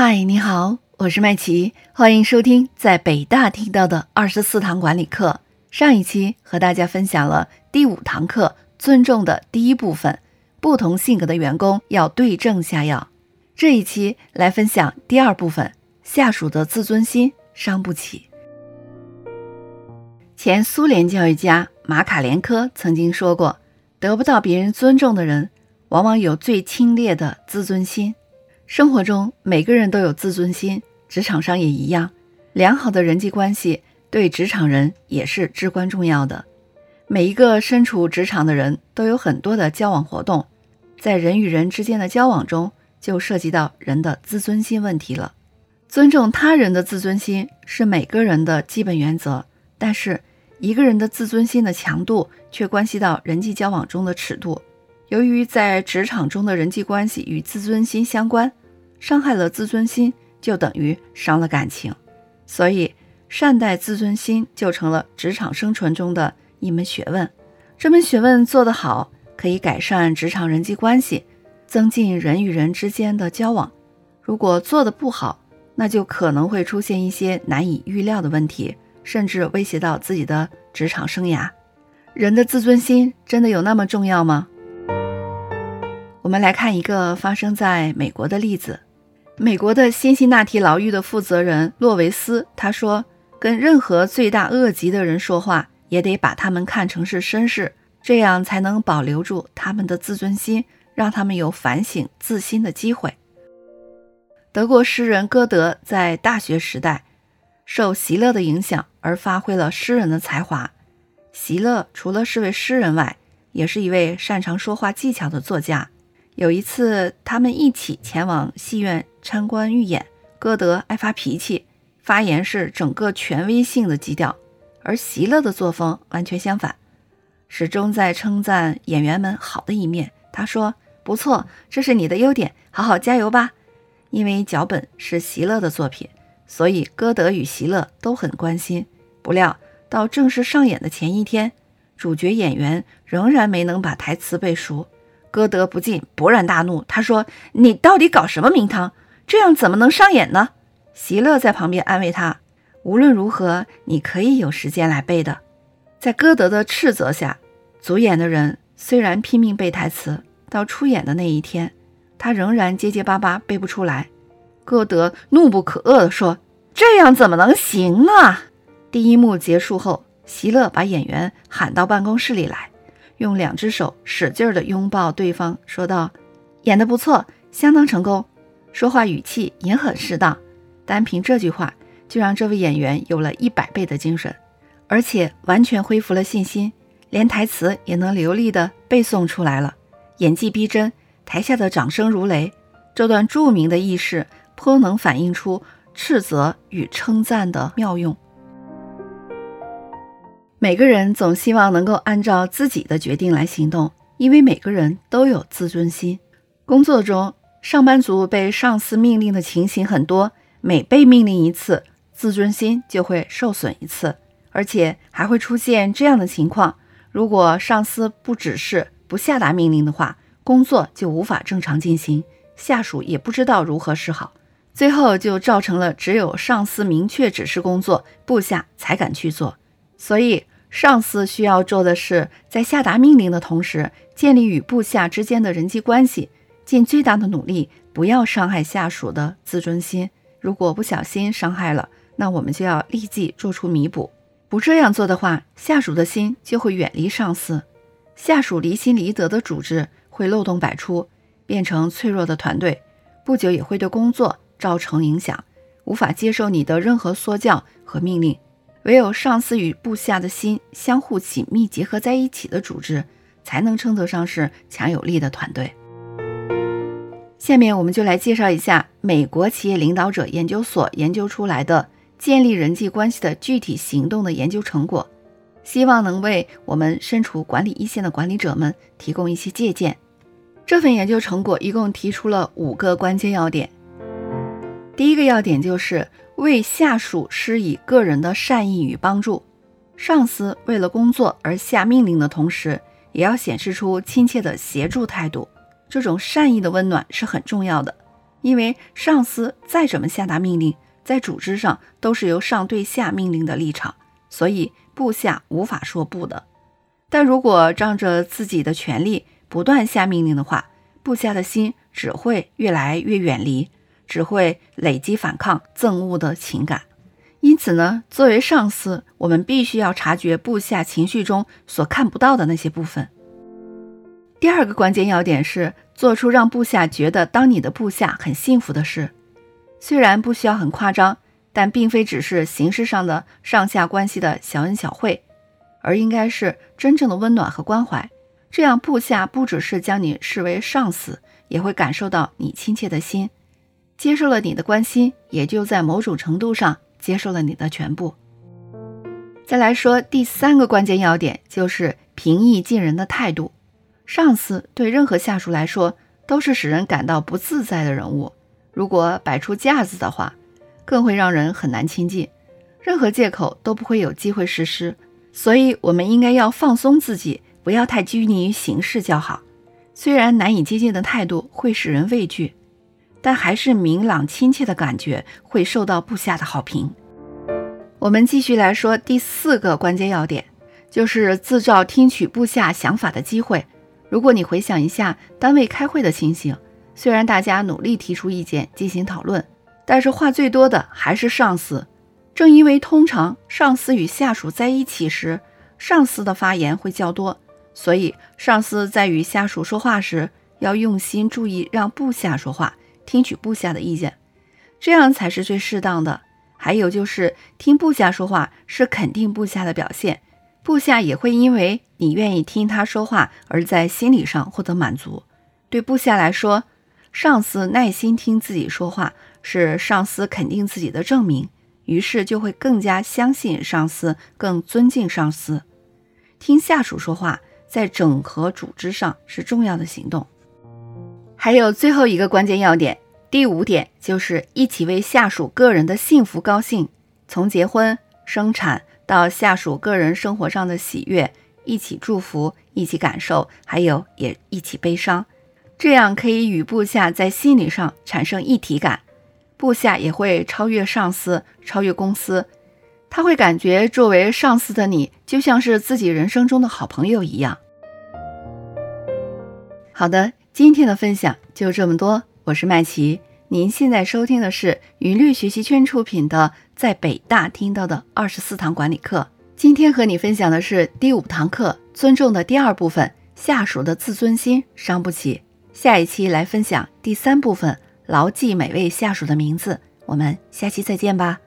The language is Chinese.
嗨，你好，我是麦琪，欢迎收听在北大听到的二十四堂管理课。上一期和大家分享了第五堂课尊重的第一部分，不同性格的员工要对症下药。这一期来分享第二部分，下属的自尊心伤不起。前苏联教育家马卡连科曾经说过，得不到别人尊重的人，往往有最清冽的自尊心。生活中每个人都有自尊心，职场上也一样。良好的人际关系对职场人也是至关重要的。每一个身处职场的人都有很多的交往活动，在人与人之间的交往中，就涉及到人的自尊心问题了。尊重他人的自尊心是每个人的基本原则，但是一个人的自尊心的强度却关系到人际交往中的尺度。由于在职场中的人际关系与自尊心相关。伤害了自尊心，就等于伤了感情，所以善待自尊心就成了职场生存中的一门学问。这门学问做得好，可以改善职场人际关系，增进人与人之间的交往；如果做得不好，那就可能会出现一些难以预料的问题，甚至威胁到自己的职场生涯。人的自尊心真的有那么重要吗？我们来看一个发生在美国的例子。美国的辛辛那提牢狱的负责人洛维斯他说：“跟任何罪大恶极的人说话，也得把他们看成是绅士，这样才能保留住他们的自尊心，让他们有反省自新的机会。”德国诗人歌德在大学时代受席勒的影响而发挥了诗人的才华。席勒除了是位诗人外，也是一位擅长说话技巧的作家。有一次，他们一起前往戏院。参观预演，歌德爱发脾气，发言是整个权威性的基调，而席勒的作风完全相反，始终在称赞演员们好的一面。他说：“不错，这是你的优点，好好加油吧。”因为脚本是席勒的作品，所以歌德与席勒都很关心。不料到正式上演的前一天，主角演员仍然没能把台词背熟，歌德不禁勃然大怒。他说：“你到底搞什么名堂？”这样怎么能上演呢？席勒在旁边安慰他：“无论如何，你可以有时间来背的。”在歌德的斥责下，主演的人虽然拼命背台词，到出演的那一天，他仍然结结巴巴背不出来。歌德怒不可遏地说：“这样怎么能行啊？”第一幕结束后，席勒把演员喊到办公室里来，用两只手使劲地拥抱对方，说道：“演得不错，相当成功。”说话语气也很适当，单凭这句话就让这位演员有了一百倍的精神，而且完全恢复了信心，连台词也能流利的背诵出来了，演技逼真，台下的掌声如雷。这段著名的轶事颇能反映出斥责与称赞的妙用。每个人总希望能够按照自己的决定来行动，因为每个人都有自尊心。工作中。上班族被上司命令的情形很多，每被命令一次，自尊心就会受损一次，而且还会出现这样的情况：如果上司不指示、不下达命令的话，工作就无法正常进行，下属也不知道如何是好，最后就造成了只有上司明确指示工作，部下才敢去做。所以，上司需要做的是，在下达命令的同时，建立与部下之间的人际关系。尽最大的努力，不要伤害下属的自尊心。如果不小心伤害了，那我们就要立即做出弥补。不这样做的话，下属的心就会远离上司，下属离心离德的组织会漏洞百出，变成脆弱的团队，不久也会对工作造成影响，无法接受你的任何说教和命令。唯有上司与部下的心相互紧密结合在一起的组织，才能称得上是强有力的团队。下面我们就来介绍一下美国企业领导者研究所研究出来的建立人际关系的具体行动的研究成果，希望能为我们身处管理一线的管理者们提供一些借鉴。这份研究成果一共提出了五个关键要点。第一个要点就是为下属施以个人的善意与帮助。上司为了工作而下命令的同时，也要显示出亲切的协助态度。这种善意的温暖是很重要的。因为上司再怎么下达命令，在组织上都是由上对下命令的立场，所以部下无法说不的。但如果仗着自己的权利不断下命令的话，部下的心只会越来越远离，只会累积反抗、憎恶的情感。因此呢，作为上司，我们必须要察觉部下情绪中所看不到的那些部分。第二个关键要点是做出让部下觉得当你的部下很幸福的事。虽然不需要很夸张，但并非只是形式上的上下关系的小恩小惠，而应该是真正的温暖和关怀。这样部下不只是将你视为上司，也会感受到你亲切的心，接受了你的关心，也就在某种程度上接受了你的全部。再来说第三个关键要点，就是平易近人的态度。上司对任何下属来说都是使人感到不自在的人物，如果摆出架子的话，更会让人很难亲近，任何借口都不会有机会实施。所以，我们应该要放松自己，不要太拘泥于形式较好。虽然难以接近的态度会使人畏惧，但还是明朗亲切的感觉会受到部下的好评。我们继续来说第四个关键要点，就是自造听取部下想法的机会。如果你回想一下单位开会的情形，虽然大家努力提出意见进行讨论，但是话最多的还是上司。正因为通常上司与下属在一起时，上司的发言会较多，所以上司在与下属说话时要用心注意让部下说话，听取部下的意见，这样才是最适当的。还有就是听部下说话是肯定部下的表现。部下也会因为你愿意听他说话而在心理上获得满足。对部下来说，上司耐心听自己说话是上司肯定自己的证明，于是就会更加相信上司，更尊敬上司。听下属说话，在整合组织上是重要的行动。还有最后一个关键要点，第五点就是一起为下属个人的幸福高兴，从结婚、生产。到下属个人生活上的喜悦，一起祝福，一起感受，还有也一起悲伤，这样可以与部下在心理上产生一体感，部下也会超越上司，超越公司，他会感觉作为上司的你就像是自己人生中的好朋友一样。好的，今天的分享就这么多，我是麦琪。您现在收听的是云律学习圈出品的《在北大听到的二十四堂管理课》。今天和你分享的是第五堂课“尊重”的第二部分：下属的自尊心伤不起。下一期来分享第三部分：牢记每位下属的名字。我们下期再见吧。